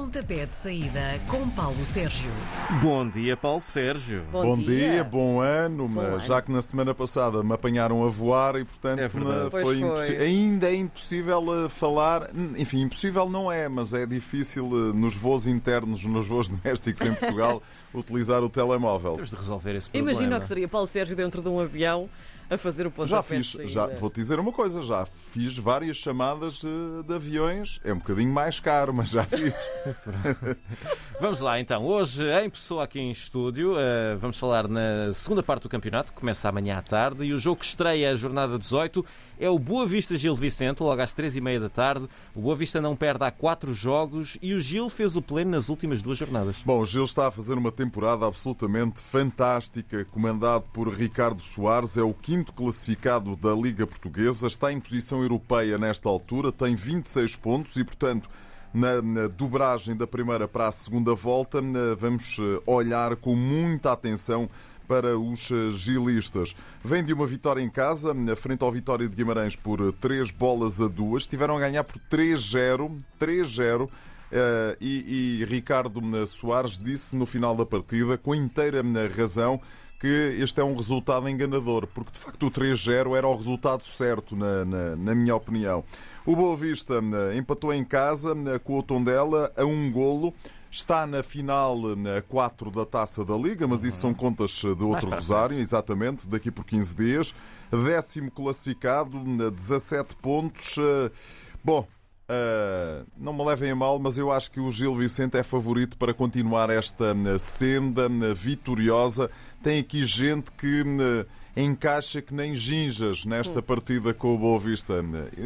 Pontapé de saída com Paulo Sérgio. Bom dia, Paulo Sérgio. Bom, dia. bom ano, mas ano. já que na semana passada me apanharam a voar e portanto É Pois foi foi. impossi- ainda é impossível eh, falar, enfim, impossível não é, mas é difícil eh, nos voos internos, nos voos domésticos em Portugal, utilizar o telemóvel. Temos de resolver esse problema. Imagina o que seria Paulo Sérgio dentro de um avião a fazer o pontapé Já fiz, já, vou-te dizer uma coisa, já fiz várias chamadas eh, de aviões, é um bocadinho mais caro, mas já fiz. Vamos lá então. Hoje, em pessoa aqui em estúdio, eh, vamos falar na segunda parte do campeonato, que começa amanhã à tarde, e o jogo que estreia a jornada 18 é o Boa Vista Gil Vicente, logo às 3h30 da tarde. O Boa Vista não perde há quatro jogos e o Gil fez o pleno nas últimas duas jornadas. Bom, o Gil está a fazer uma temporada absolutamente fantástica, comandado por Ricardo Soares, é o quinto classificado da Liga Portuguesa, está em posição europeia nesta altura, tem 26 pontos e, portanto, na, dobragem da primeira para a segunda volta, vamos eh, olhar com muita atenção para os eh, gilistas. Vem de uma vitória em casa, frente ao Vitória de Guimarães por 3 bolas a 2. Estiveram a ganhar por 3-0. 3-0. Eh, e, e Ricardo eh, Soares disse no final da partida, com inteira eh, razão, que este é um resultado enganador, porque de facto o 3-0 era o resultado certo, na, na, na minha opinião. O Boa Vista eh, empatou em casa eh, com o Tondela a um golo. Está na final eh, 4 da taça da Liga, mas isso são contas eh, de outro rosário, exatamente, daqui por 15 dias. Décimo classificado, eh, 17 pontos. eh, Bom, Uh, não me levem a mal, mas eu acho que o Gil Vicente é favorito para continuar esta uh, senda uh, vitoriosa. Tem aqui gente que encaixa que nem ginjas nesta partida com o Boa Vista.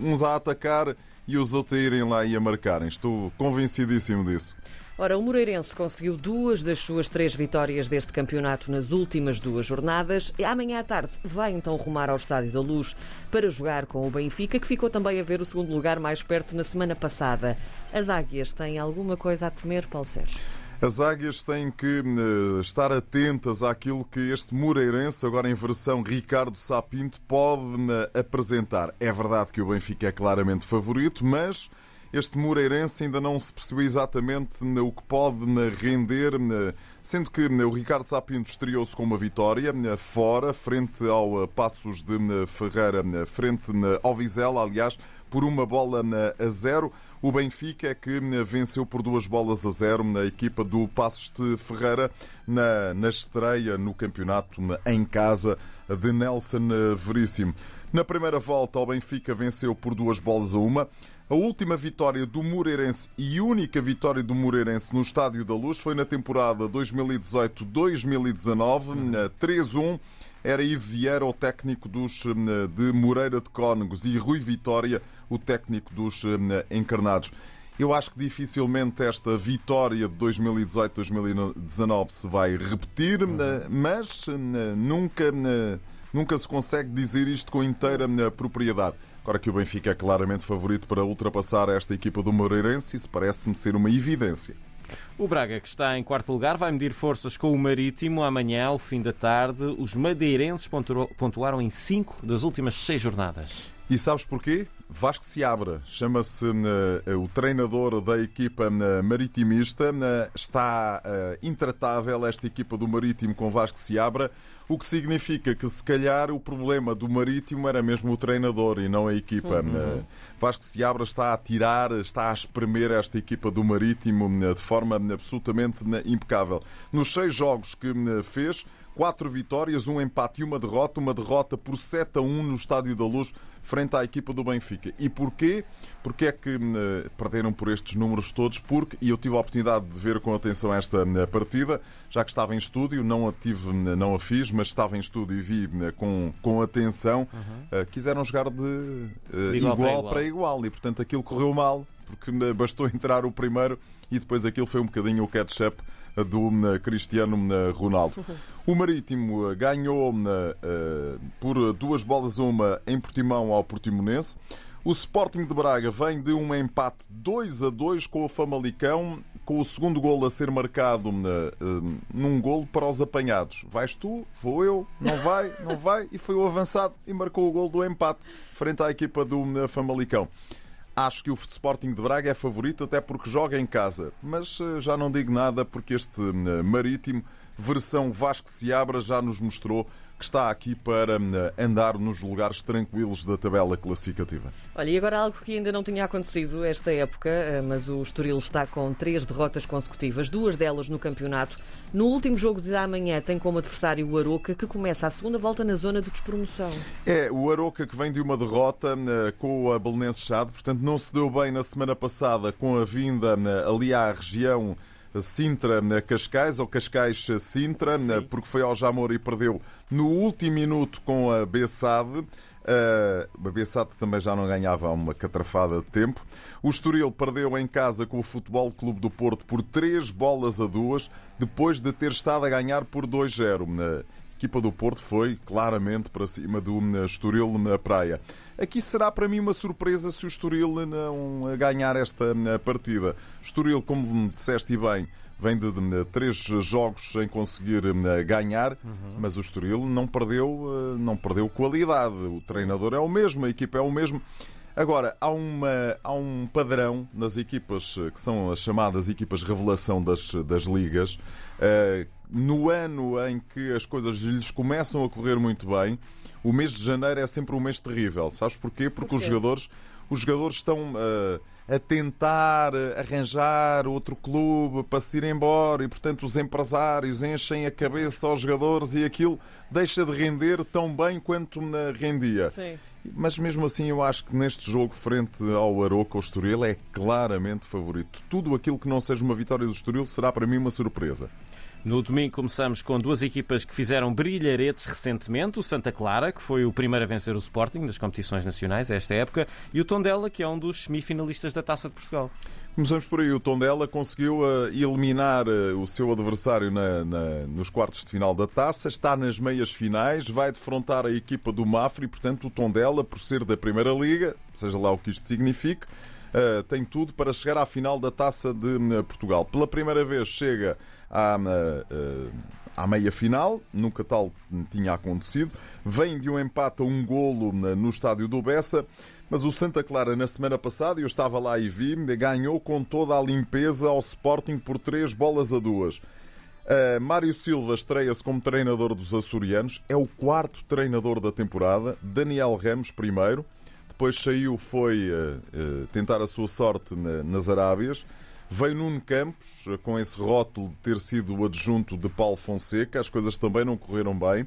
Uns a atacar e os outros a irem lá e a marcarem. Estou convencidíssimo disso. Ora, o Moreirense conseguiu duas das suas três vitórias deste campeonato nas últimas duas jornadas. E amanhã à tarde vai então rumar ao Estádio da Luz para jogar com o Benfica, que ficou também a ver o segundo lugar mais perto na semana passada. As águias têm alguma coisa a temer, Paulo Sérgio? As águias têm que eh, estar atentas àquilo que este Moreirense, agora em versão Ricardo Sapinto, pode eh, apresentar. É verdade que o Benfica é claramente favorito, mas este Moreirense ainda não se percebeu exatamente eh, o que pode eh, render, eh, sendo que o Ricardo Sapinto estreou-se com uma vitória fora, frente ao eh, Passos de Ferreira, frente ao Vizela, aliás, por uma bola a zero. O Benfica é que eh, venceu por duas bolas a zero na equipa do Passos de Ferreira na, na estreia no campeonato eh, em casa de Nelson eh, Veríssimo. Na primeira volta, o Benfica venceu por duas bolas a uma. A última vitória do Moreirense e única vitória do Moreirense no Estádio da Luz foi na temporada 2018-2019, eh, 3-1. Era Ivo Vieira o técnico dos, eh, de Moreira de Cónegos e Rui Vitória o técnico dos eh, Encarnados. Eu acho que dificilmente esta vitória de 2018-2019 se vai repetir, eh, mas eh, nunca, nunca se consegue dizer isto com inteira propriedade. Agora que o Benfica é claramente favorito para ultrapassar esta equipa do Moreirense, isso parece-me ser uma evidência. O Braga, que está em quarto lugar, vai medir forças com o Marítimo amanhã, ao fim da tarde. Os madeirenses pontu- pontuaram em cinco das últimas seis jornadas. E sabes porquê? Vasco Seabra, chama-se eh, o treinador da equipa eh, maritimista. eh, está intratável esta equipa do Marítimo com Vasco Seabra, o que significa que se calhar o problema do Marítimo era mesmo o treinador e não a equipa. Eh, Vasco Seabra está a tirar, está a espremer esta equipa do Marítimo eh, de forma absolutamente eh, impecável. Nos seis jogos que fez, Quatro vitórias, um empate e uma derrota. Uma derrota por 7 a 1 no Estádio da Luz, frente à equipa do Benfica. E porquê? Porque é que eh, perderam por estes números todos? Porque, e eu tive a oportunidade de ver com atenção esta eh, partida, já que estava em estúdio, não a tive, eh, não a fiz, mas estava em estúdio e vi com, com atenção, eh, quiseram jogar de, eh, igual igual, para igual. para igual. E portanto aquilo correu mal, porque bastou entrar o primeiro e depois aquilo foi um bocadinho o catch-up do eh, Cristiano eh, Ronaldo. O Marítimo eh, ganhou por duas bolas a uma em Portimão ao Portimonense. O Sporting de Braga vem de um empate 2 a 2 com o Famalicão, com o segundo golo a ser marcado num golo para os apanhados. Vais tu, vou eu, não vai, não vai, e foi o avançado e marcou o golo do empate frente à equipa do Famalicão. Acho que o Sporting de Braga é favorito até porque joga em casa, mas eh, já não digo nada porque este eh, Marítimo, versão Vasco Seabra, já nos mostrou que está aqui para eh, andar nos lugares tranquilos da tabela classificativa. Olha, e agora algo que ainda não tinha acontecido esta época, mas o Estoril está com três derrotas consecutivas, duas delas no campeonato. No último jogo de amanhã tem como adversário o Aroca, que começa a segunda volta na zona de despromoção. É, o Aroca que vem de uma derrota com a Belenense Chade, portanto não se deu bem na semana passada com a vinda ali à região Sintra-Cascais ou Cascais-Sintra, porque foi ao Jamor e perdeu no último minuto com a Bessade. Uh, a Bessade também já não ganhava uma catrafada de tempo. O Estoril perdeu em casa com o Futebol Clube do Porto por 3 bolas a 2, depois de ter estado a ganhar por 2-0 equipa do Porto foi claramente para cima do hum, Estoril na praia. Aqui será para mim uma surpresa se o Estoril não ganhar esta hum, partida. Estoril, como disseste bem, vem de, de, três jogos sem conseguir ganhar, uhum. mas o Estoril não perdeu, não perdeu qualidade. O treinador é o mesmo, a equipa é o mesmo. Agora, há, uma, há um padrão nas equipas que são as chamadas equipas revelação das, das ligas. No ano em que as coisas lhes começam a correr muito bem, o mês de janeiro é sempre um mês terrível. Sabes porquê? Porque Por os jogadores, os jogadores estão uh, a tentar arranjar outro clube para se ir embora e, portanto, os empresários enchem a cabeça aos jogadores e aquilo deixa de render tão bem quanto rendia. Sim. Mas mesmo assim, eu acho que neste jogo, frente ao Aroca, o Estoril é claramente favorito. Tudo aquilo que não seja uma vitória do Estoril será para mim uma surpresa. No domingo começamos com duas equipas que fizeram brilharetes recentemente. O Santa Clara, que foi o primeiro a vencer o Sporting nas competições nacionais a esta época, e o Tondela, que é um dos semifinalistas da Taça de Portugal. Começamos por aí. O Tondela conseguiu uh, eliminar uh, o seu adversário na, na, nos quartos de final da taça, está nas meias finais, vai defrontar a equipa do Mafra e, portanto, o Tondela, por ser da Primeira Liga, seja lá o que isto signifique, uh, tem tudo para chegar à final da taça de Portugal. Pela primeira vez chega à, eh, à meia final, nunca tal tinha acontecido. Vem de um empate a um golo no estádio do Bessa, mas o Santa Clara na semana passada, eu estava lá e vi, ganhou com toda a limpeza ao Sporting por três bolas a duas. Uh, Mário Silva estreia-se como treinador dos açorianos, é o quarto treinador da temporada, Daniel Ramos primeiro, depois saiu, foi uh, tentar a sua sorte na, nas Arábias. Veio Nuno Campos, com esse rótulo de ter sido o adjunto de Paulo Fonseca, as coisas também não correram bem.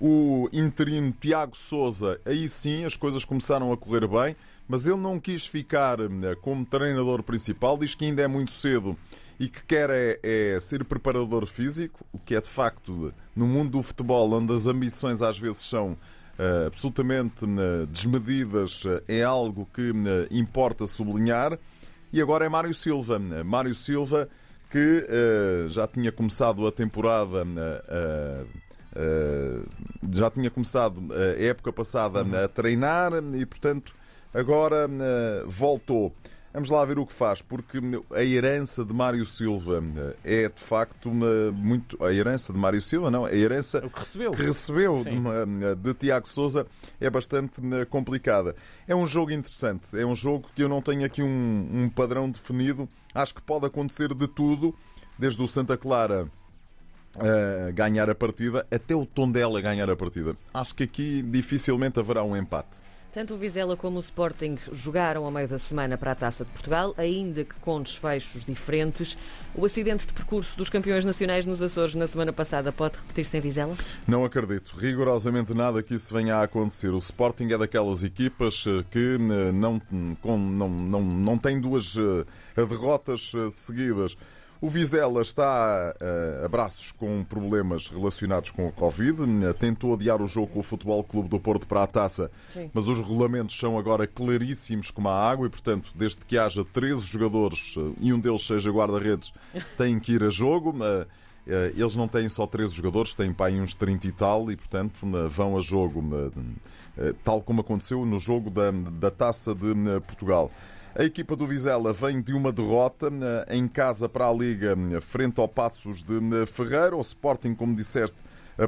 O interino Tiago Souza, aí sim as coisas começaram a correr bem, mas ele não quis ficar eh, como treinador principal, diz que ainda é muito cedo e que quer é, é, ser preparador físico, o que é de facto no mundo do futebol, onde as ambições às vezes são absolutamente uh, desmedidas, uh, é algo que importa sublinhar. E agora é Mário Silva. Mário Silva que já tinha começado a temporada. Já tinha começado a época passada uhum. a treinar e, portanto, agora voltou. Vamos lá ver o que faz, porque a herança de Mário Silva é de facto uma, muito. A herança de Mário Silva, não, a herança o que recebeu, que recebeu de, uma, de, Tiago Souza é bastante complicada. É um jogo interessante, é um jogo que eu não tenho aqui um, um padrão definido. Acho que pode acontecer de tudo, desde o Santa Clara. Ganhar a partida até o Tondela ganhar a partida. Acho que aqui dificilmente haverá um empate. Tanto o Vizela como o Sporting jogaram ao meio da semana para a Taça de Portugal, ainda que com desfechos diferentes. O acidente de percurso dos campeões nacionais nos Açores na semana passada pode repetir-se em Vizela? Não acredito. Rigorosamente nada que isso venha a acontecer. O Sporting é daquelas equipas eh, que eh, não, não, não, não tem duas eh, derrotas seguidas. O Vizela está a braços com problemas relacionados com a Covid. Tentou adiar o jogo com o Futebol Clube do Porto para a taça, Sim. mas os regulamentos são agora claríssimos como a água e, portanto, desde que haja 13 jogadores eh, e um deles seja guarda-redes, têm que ir a jogo. Eh, eh, eles não têm só 13 jogadores, têm para aí uns 30 e tal, e portanto vão a jogo, tal como aconteceu no jogo da, da taça de Portugal. A equipa do Vizela vem de uma derrota eh, em casa para a Liga, eh, frente ao Passos de eh, Ferreira. O Sporting, como disseste,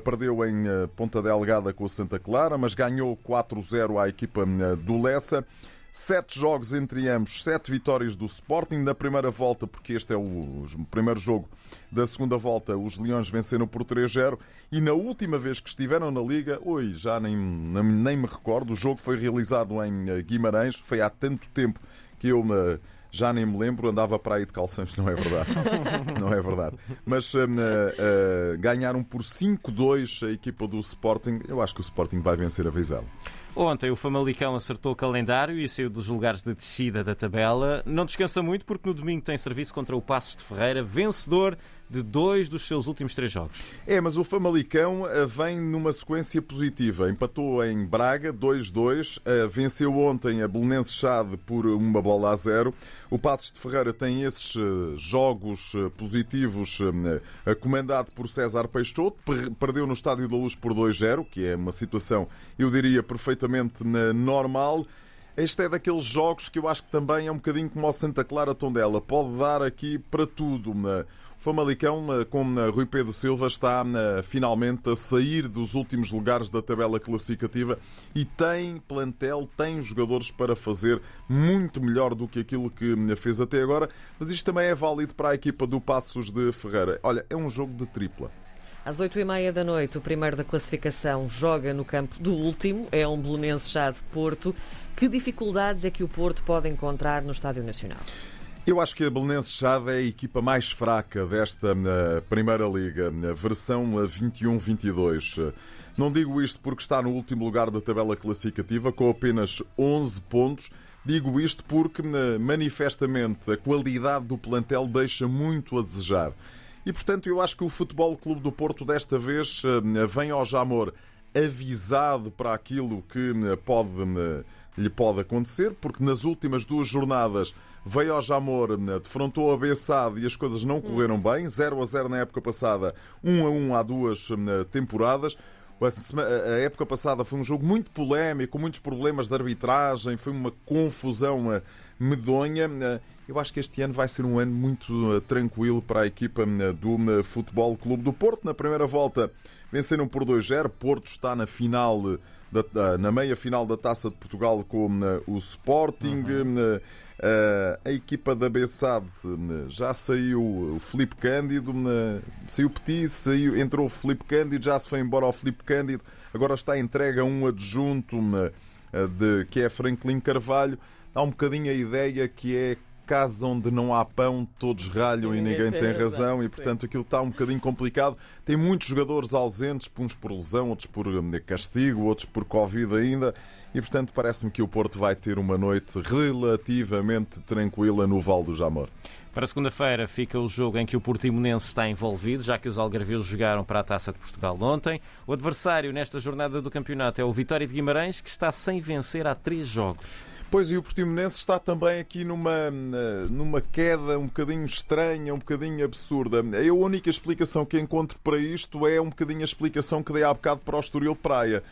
perdeu em Ponta Delgada com o Santa Clara, mas ganhou 4-0 à equipa do Lessa. Sete jogos entre ambos, sete vitórias do Sporting na primeira volta, porque este é o primeiro jogo da segunda volta. Os Leões venceram por 3-0 e na última vez que estiveram na Liga, oi, já nem, nem, me recordo, o jogo foi realizado em Guimarães, foi há tanto tempo que eu me já nem me lembro, andava para aí de calções, não é verdade. não é verdade. Mas uh, uh, ganharam por 5-2 a equipa do Sporting. Eu acho que o Sporting vai vencer a Vizela. Ontem o Famalicão acertou o calendário e saiu dos lugares de descida da tabela. Não descansa muito porque no domingo tem serviço contra o Passos de Ferreira, vencedor de dois dos seus últimos três jogos. É, mas o Famalicão eh, vem numa sequência positiva. Empatou em Braga 2-2, eh, venceu ontem a Belenense Chade por uma bola a zero. O Passos de Ferreira tem esses eh, jogos positivos comandado por César Peixoto, perdeu no Estádio da Luz por 2-0, que é uma situação, eu diria, perfeitamente normal. Este é daqueles jogos que eu acho que também é um bocadinho como o Santa Clara Tondela. Pode dar aqui para tudo. O Famalicão, com Rui Pedro Silva, está finalmente a sair dos últimos lugares da tabela classificativa e tem plantel, tem jogadores para fazer muito melhor do que aquilo que fez até agora. Mas isto também é válido para a equipa do Passos de Ferreira. Olha, é um jogo de tripla. Às oito e meia da noite, o primeiro da classificação joga no campo do último, é um Belenense já de Porto. Que dificuldades é que o Porto pode encontrar no Estádio Nacional? Eu acho que a Belenense Chade é a equipa mais fraca desta uh, Primeira Liga, uh, versão 21-22. Uh, não digo isto porque está no último lugar da tabela classificativa, com apenas 11 pontos. Digo isto porque, manifestamente, a qualidade do plantel deixa muito a desejar. E, portanto, eu acho que o Futebol Clube do Porto desta vez eh, vem ao Jamor avisado para aquilo que eh, pode, eh, lhe pode acontecer, porque nas últimas duas jornadas veio ao Jamor, defrontou a Bessade e as coisas não correram bem, 0 a 0 na época passada, 1 a 1 há duas temporadas. A época passada foi um jogo muito polémico, com muitos problemas de arbitragem, foi uma confusão medonha. Eu acho que este ano vai ser um ano muito eh, tranquilo para a equipa eh, do eh, Futebol Clube do Porto. Na primeira volta venceram por 2-0. Porto está na final, na meia final da Taça de Portugal com o Sporting. Uhum. a equipa da Bessade já saiu o Felipe Cândido, saiu Petit, saiu, entrou o Felipe Cândido, já se foi embora o Felipe Cândido, agora está entregue a um adjunto de, que é Franklin Carvalho. Há um bocadinho a ideia que é casa onde não há pão, todos ralham e ninguém tem razão, e portanto aquilo está um bocadinho complicado. Tem muitos jogadores ausentes, uns por lesão, outros por hum, castigo, outros por Covid ainda, e portanto parece-me que o Porto vai ter uma noite relativamente tranquila no Val do Jamor. Para segunda-feira fica o jogo em que o Portimonense está envolvido, já que os algarvios jogaram para a Taça de Portugal ontem. O adversário nesta jornada do campeonato é o Vitória de Guimarães, que está sem vencer há três jogos. Pois, e o Portimonense está também aqui numa, numa queda um bocadinho estranha, um bocadinho absurda. Eu, a única explicação que encontro para isto é um bocadinho a explicação que dei há bocado para o Estoril Praia.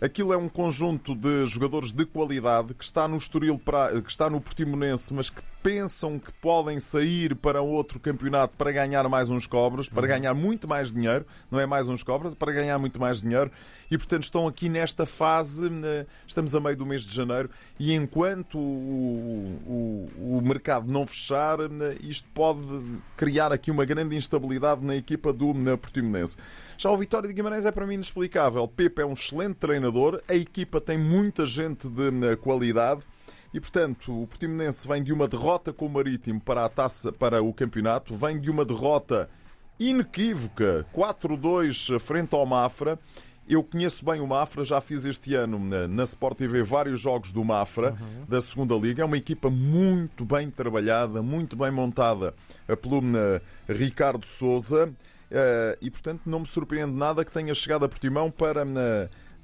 Aquilo é um conjunto de jogadores de qualidade que está no Estoril Praia, que está no Portimonense, mas que pensam que podem sair para outro campeonato para ganhar mais uns cobras, para uhum. ganhar muito mais dinheiro, não é mais uns cobras, para ganhar muito mais dinheiro, e portanto estão aqui nesta fase, estamos a meio do mês de janeiro, e enquanto o, o, o mercado não fechar, isto pode criar aqui uma grande instabilidade na equipa do Portimonense. Já o Vitória de Guimarães é para mim inexplicável. Pepe é um excelente treinador, a equipa tem muita gente de qualidade, e, portanto, o Portimonense vem de uma derrota com o Marítimo para a taça, para o campeonato, vem de uma derrota inequívoca, 4-2 frente ao Mafra. Eu conheço bem o Mafra, já fiz este ano na, na Sport TV vários jogos do Mafra, uhum. da segunda Liga. É uma equipa muito bem trabalhada, muito bem montada pelo Ricardo Souza. E, portanto, não me surpreende nada que tenha chegado a Portimão para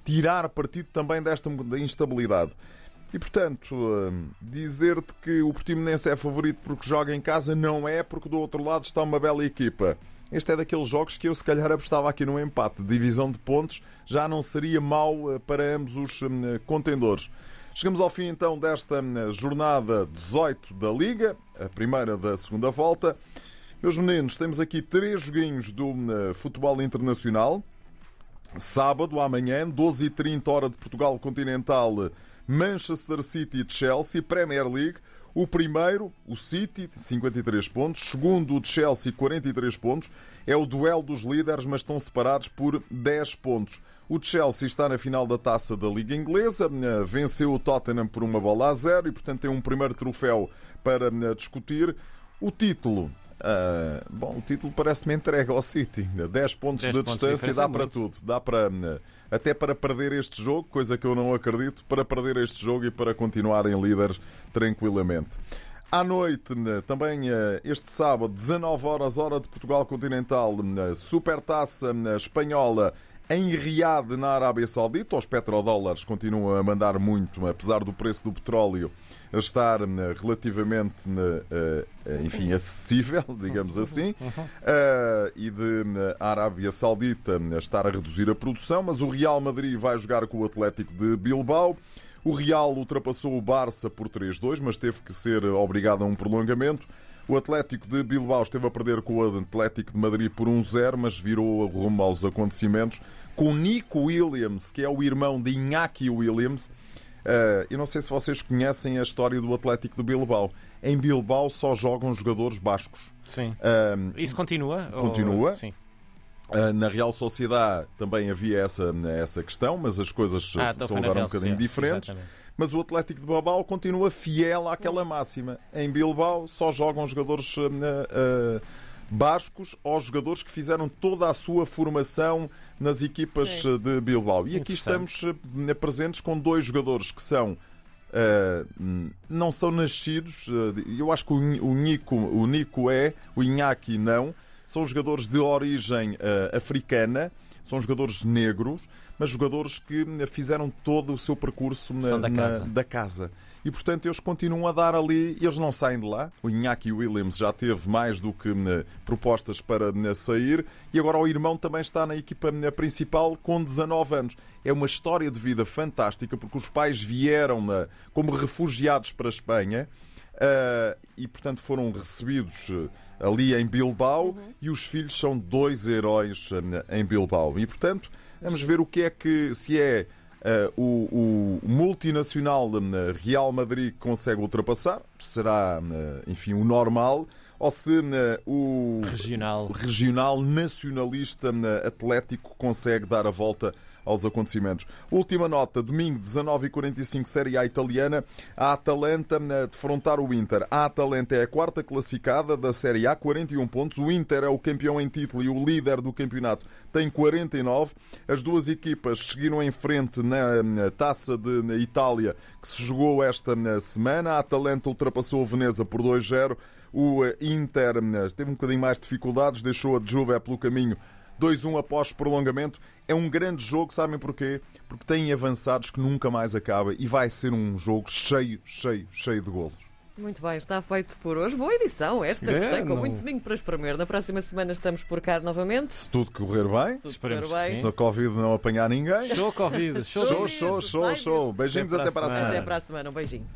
tirar partido também desta instabilidade. E portanto, hum, dizer-te que o Portimonense é favorito porque joga em casa não é, porque do outro lado está uma bela equipa. Este é daqueles jogos que eu se calhar apostava aqui no empate. Divisão de pontos já não seria mau eh, para ambos os hum, contendores. Chegamos ao fim então desta hum, jornada 18 da Liga, a primeira da segunda volta. Meus meninos, temos aqui três joguinhos do futebol internacional. Sábado, amanhã, 12h30 hora de Portugal Continental Manchester City e Chelsea, Premier League. O primeiro, o City, 53 pontos. Segundo, o Chelsea, 43 pontos. É o duelo dos líderes, mas estão separados por 10 pontos. O Chelsea está na final da taça da Liga Inglesa, venceu o Tottenham por uma bola a zero e, portanto, tem um primeiro troféu para discutir. O título Uh, bom, o título parece-me entregue ao City. 10 pontos 10 de pontos distância dá para tudo. Dá para até para perder este jogo, coisa que eu não acredito, para perder este jogo e para continuarem líderes tranquilamente. À noite, também ah, este sábado, 19 horas, hora de Portugal Continental, Supertaça Espanhola em Riad, na Arábia Saudita. Os petrodólares continuam a mandar muito, apesar do preço do petróleo estar eh, relativamente eh, eh, enfim, acessível, digamos assim, e de a Arábia Saudita estar a reduzir a produção, mas o Real Madrid vai jogar com o Atlético de Bilbao. O Real ultrapassou o Barça por 3-2, mas teve que ser obrigado a um prolongamento. O Atlético de Bilbao esteve a perder com o Atlético de Madrid por 1-0, mas virou rumo aos acontecimentos com Nico Williams, que é o irmão de Iñaki Williams, Uh, eu não sei se vocês conhecem a história do Atlético de Bilbao. Em Bilbao só jogam jogadores bascos. Sim. Uh, Isso continua? Continua. Ou... Sim. Uh, na Real Sociedade também havia essa, essa questão, mas as coisas ah, são agora um bocadinho diferentes. Mas o Atlético de Bilbao continua fiel àquela máxima. Em Bilbao só jogam jogadores bascos aos jogadores que fizeram toda a sua formação nas equipas Sim. de Bilbao. E aqui estamos presentes com dois jogadores que são Uh, não são nascidos. Uh, eu acho que o, Nico, o Nico é, o Inhaki não. São jogadores de origem uh, africana, são jogadores negros, mas jogadores que fizeram todo o seu percurso na, da, casa. Na, da, casa. E portanto eles continuam a dar ali, eles não saem de lá. O Iñaki Williams já teve mais do que né, propostas para né, sair e agora o irmão também está na equipa né, principal com 19 anos. É uma história de vida fantástica porque os pais vieram como refugiados para a Espanha. Uh, e portanto foram recebidos uh, ali em Bilbao uhum. e os filhos são dois heróis uh, em Bilbao e portanto Vamos ver o que é que se é uh, o, o, multinacional Real Madrid que consegue ultrapassar, será, enfim, o normal, ou se uh, o regional. regional nacionalista atlético consegue dar a volta aos acontecimentos. Última nota, domingo 19h45, Série A italiana, a Atalanta a defrontar o Inter. A Atalanta é a quarta classificada da Série A, 41 pontos. O Inter é o campeão em título e o líder do campeonato tem 49. As duas equipas seguiram em frente na Taça de Itália, que se jogou esta semana. A Atalanta ultrapassou o Veneza por 2-0. O Inter teve um bocadinho mais de dificuldades, deixou a Juve pelo caminho 2-1 após prolongamento. É um grande jogo, sabem porquê? Porque tem avançados que nunca mais acaba e vai ser um jogo cheio, cheio, cheio de golos. Muito bem, está feito por hoje. Boa edição esta, é, gostei, com não... muito domingo para espremer. Na próxima semana estamos por cá novamente. Se tudo correr bem, se, correr bem. se na Covid não apanhar ninguém. Show Covid, show, show, show, show. show. Beijinhos até para, até para a semana. Até para a semana, um beijinho.